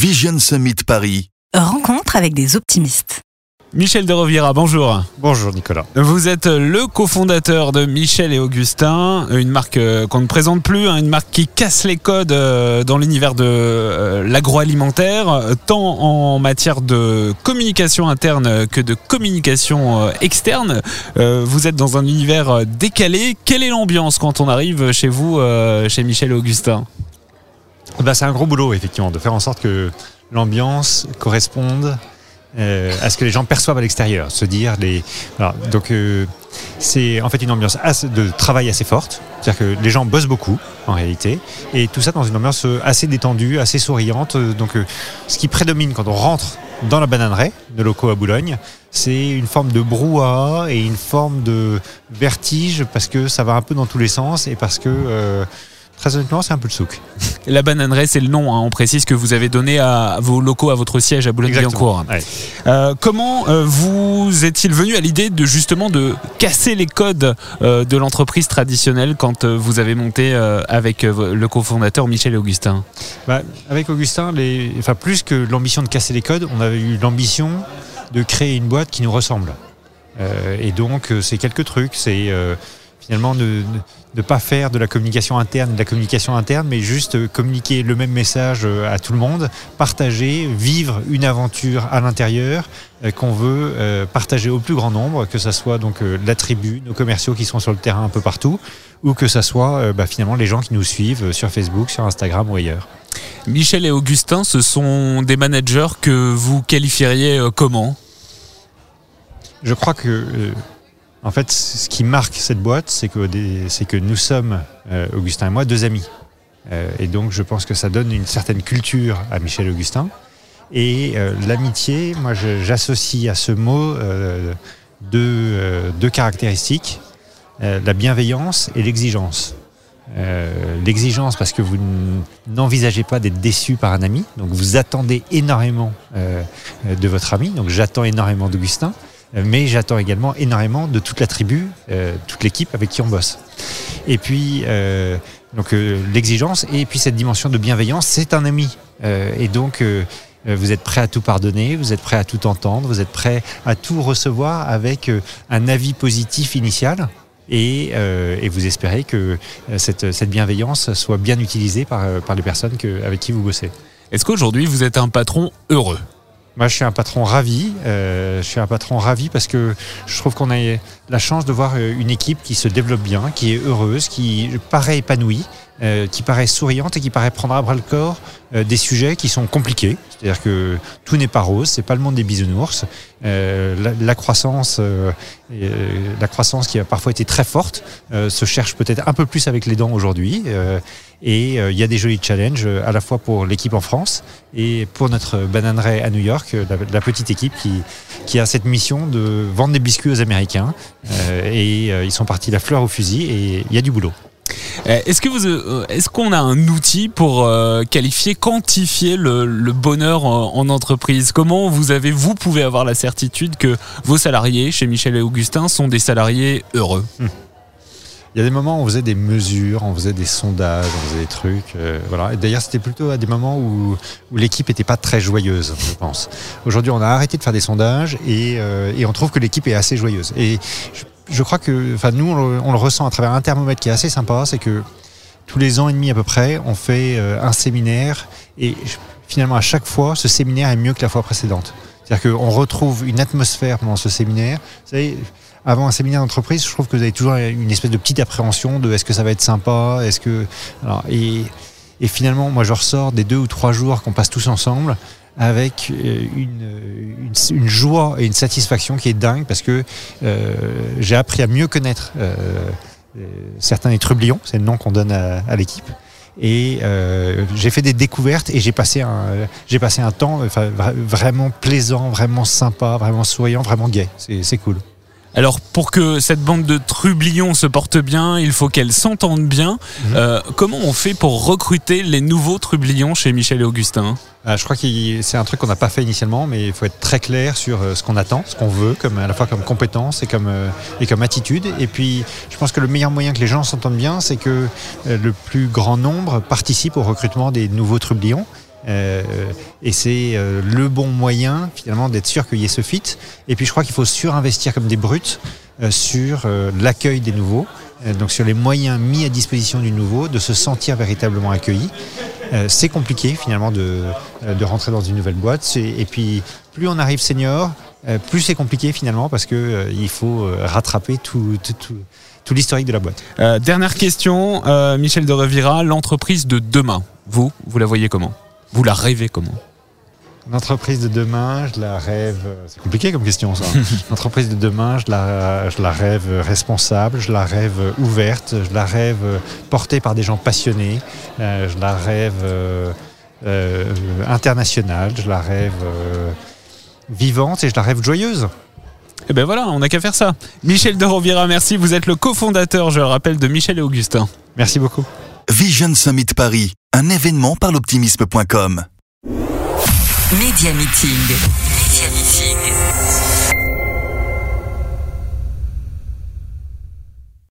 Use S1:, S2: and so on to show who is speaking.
S1: Vision Summit Paris.
S2: Rencontre avec des optimistes.
S3: Michel de Roviera, bonjour.
S4: Bonjour Nicolas.
S3: Vous êtes le cofondateur de Michel et Augustin, une marque euh, qu'on ne présente plus, hein, une marque qui casse les codes euh, dans l'univers de euh, l'agroalimentaire, tant en matière de communication interne que de communication externe. Vous êtes dans un univers décalé. Quelle est l'ambiance quand on arrive chez vous, chez Michel et Augustin?
S4: Bah, C'est un gros boulot, effectivement, de faire en sorte que l'ambiance corresponde euh, à ce que les gens perçoivent à l'extérieur. Se dire les. donc euh, c'est en fait une ambiance de travail assez forte. C'est-à-dire que les gens bossent beaucoup en réalité, et tout ça dans une ambiance assez détendue, assez souriante. Donc ce qui prédomine quand on rentre dans la bananeraie de locaux à Boulogne, c'est une forme de brouhaha et une forme de vertige parce que ça va un peu dans tous les sens et parce que euh, Très honnêtement, c'est un peu le souk.
S3: La bananerie, c'est le nom, hein. on précise que vous avez donné à vos locaux, à votre siège à Boulogne-Billancourt. Euh, comment euh, vous est-il venu à l'idée de justement de casser les codes euh, de l'entreprise traditionnelle quand vous avez monté avec le cofondateur Michel et Augustin?
S4: Bah, Avec Augustin, les... enfin, plus que l'ambition de casser les codes, on avait eu l'ambition de créer une boîte qui nous ressemble. et donc, c'est quelques trucs. C'est finalement de ne pas faire de la communication interne de la communication interne, mais juste communiquer le même message euh, à tout le monde, partager, vivre une aventure à l'intérieur euh, qu'on veut euh, partager au plus grand nombre, que ce soit donc la tribu, nos commerciaux qui sont sur le terrain un peu partout, ou que ce soit bah, finalement les gens qui nous suivent sur Facebook, sur Instagram ou ailleurs.
S3: Michel et Augustin, ce sont des managers que vous qualifieriez comment?
S4: Je crois que en fait, ce qui marque cette boîte, c'est que, nous sommes, euh, Augustin et moi, deux amis. Euh, et donc, je pense que ça donne une certaine culture à Michel Augustin. Et euh, l'amitié, moi, j'associe à ce mot deux, caractéristiques la bienveillance et l'exigence. l'exigence parce que vous n'envisagez pas d'être déçu par un ami, donc vous attendez énormément de votre ami, donc j'attends énormément d'Augustin mais j'attends également énormément de toute la tribu, euh, toute l'équipe avec qui on bosse. Et puis, euh, donc euh, l'exigence et puis cette dimension de bienveillance, c'est un ami. et donc, vous êtes prêt à tout pardonner, vous êtes prêt à tout entendre, vous êtes prêt à tout recevoir avec un avis positif initial. Et, et vous espérez que cette, cette, bienveillance soit bien utilisée par, par les personnes que, avec qui vous bossez.
S3: Est-ce qu'aujourd'hui vous êtes un patron heureux?
S4: Moi, je suis un patron ravi. Euh, je suis un patron ravi parce que je trouve qu'on a la chance de voir euh, une équipe qui se développe bien, qui est heureuse, qui paraît épanouie, euh, qui paraît souriante et qui paraît prendre à bras le corps des sujets qui sont compliqués. C'est-à-dire que tout n'est pas rose, c'est pas le monde des bisounours. La, croissance, la croissance qui a parfois été très forte, se cherche peut-être un peu plus avec les dents aujourd'hui. Et il y a des jolis challenges à la fois pour l'équipe en France et pour notre bananerie à New York, la, petite équipe qui, qui a cette mission de vendre des biscuits aux Américains. et ils sont partis la fleur au fusil et il y a du boulot.
S3: Euh, est-ce que vous, euh, est-ce qu'on a un outil pour euh, qualifier, quantifier le, bonheur en, entreprise? Comment vous avez, vous pouvez avoir la certitude que vos salariés chez Michel et Augustin sont des salariés heureux? Hmm.
S4: Il y a des moments où on faisait des mesures, on faisait des sondages, on faisait des trucs. voilà. D'ailleurs, c'était plutôt à des moments où, l'équipe n'était pas très joyeuse, je pense. Aujourd'hui, on a arrêté de faire des sondages et, et on trouve que l'équipe est assez joyeuse. Et je je crois que, enfin, nous, on le, ressent à travers un thermomètre qui est assez sympa, c'est que tous les ans et demi à peu près, on fait euh, un séminaire et finalement à chaque fois, ce séminaire est mieux que la fois précédente. C'est-à-dire qu'on retrouve une atmosphère pendant ce séminaire. Vous savez, avant un séminaire d'entreprise, je trouve que vous avez toujours une espèce de petite appréhension de est-ce que ça va être sympa, est-ce que et finalement, moi, je ressors des deux ou trois jours qu'on passe tous ensemble avec euh, une, une, joie et une satisfaction qui est dingue parce que euh, j'ai appris à mieux connaître euh, certains des trublions, c'est le nom qu'on donne à, à l'équipe. Et euh, j'ai fait des découvertes et j'ai passé un, j'ai passé un temps enfin, vraiment plaisant, vraiment sympa, vraiment souriant, vraiment gai. C'est cool.
S3: Alors pour que cette bande de trublions se porte bien, il faut qu'elle s'entende bien. Mhm. Euh, comment on fait pour recruter les nouveaux trublions chez Michel et Augustin?
S4: Ah, Je crois que c'est un truc qu'on n'a pas fait initialement, mais il faut être très clair sur euh, ce qu'on attend, ce qu'on veut, comme, à la fois comme compétence et comme, euh, et comme attitude. Et puis je pense que le meilleur moyen que les gens s'entendent bien, c'est que le plus grand nombre participe au recrutement des nouveaux trublions. Euh, et c'est euh, le bon moyen finalement d'être sûr qu'il y ait ce fit. Et puis je crois qu'il faut surinvestir comme des brutes euh, sur l'accueil des nouveaux, donc sur les moyens mis à disposition du nouveau, de se sentir véritablement accueilli. C'est compliqué finalement de, de rentrer dans une nouvelle boîte. Et puis plus on arrive senior, plus c'est compliqué finalement parce que il faut rattraper tout, tout, l'historique de la boîte.
S3: Dernière question, Michel de Revira, l'entreprise de demain, vous, vous la voyez comment? Vous la rêvez comment
S4: L'entreprise de demain, je la rêve. C'est compliqué comme question ça. L'entreprise de demain, je la, je la rêve responsable, je la rêve ouverte, je la rêve portée par des gens passionnés, euh, je la rêve euh, euh, internationale, je la rêve euh, vivante et je la rêve joyeuse.
S3: Eh ben voilà, on n'a qu'à faire ça. Michel de Rovira, merci. Vous êtes le cofondateur, je le rappelle, de Michel et Augustin.
S4: Merci beaucoup.
S1: Vision Summit Paris, un événement par l'optimisme.com.
S2: Média Meeting. Média Meeting.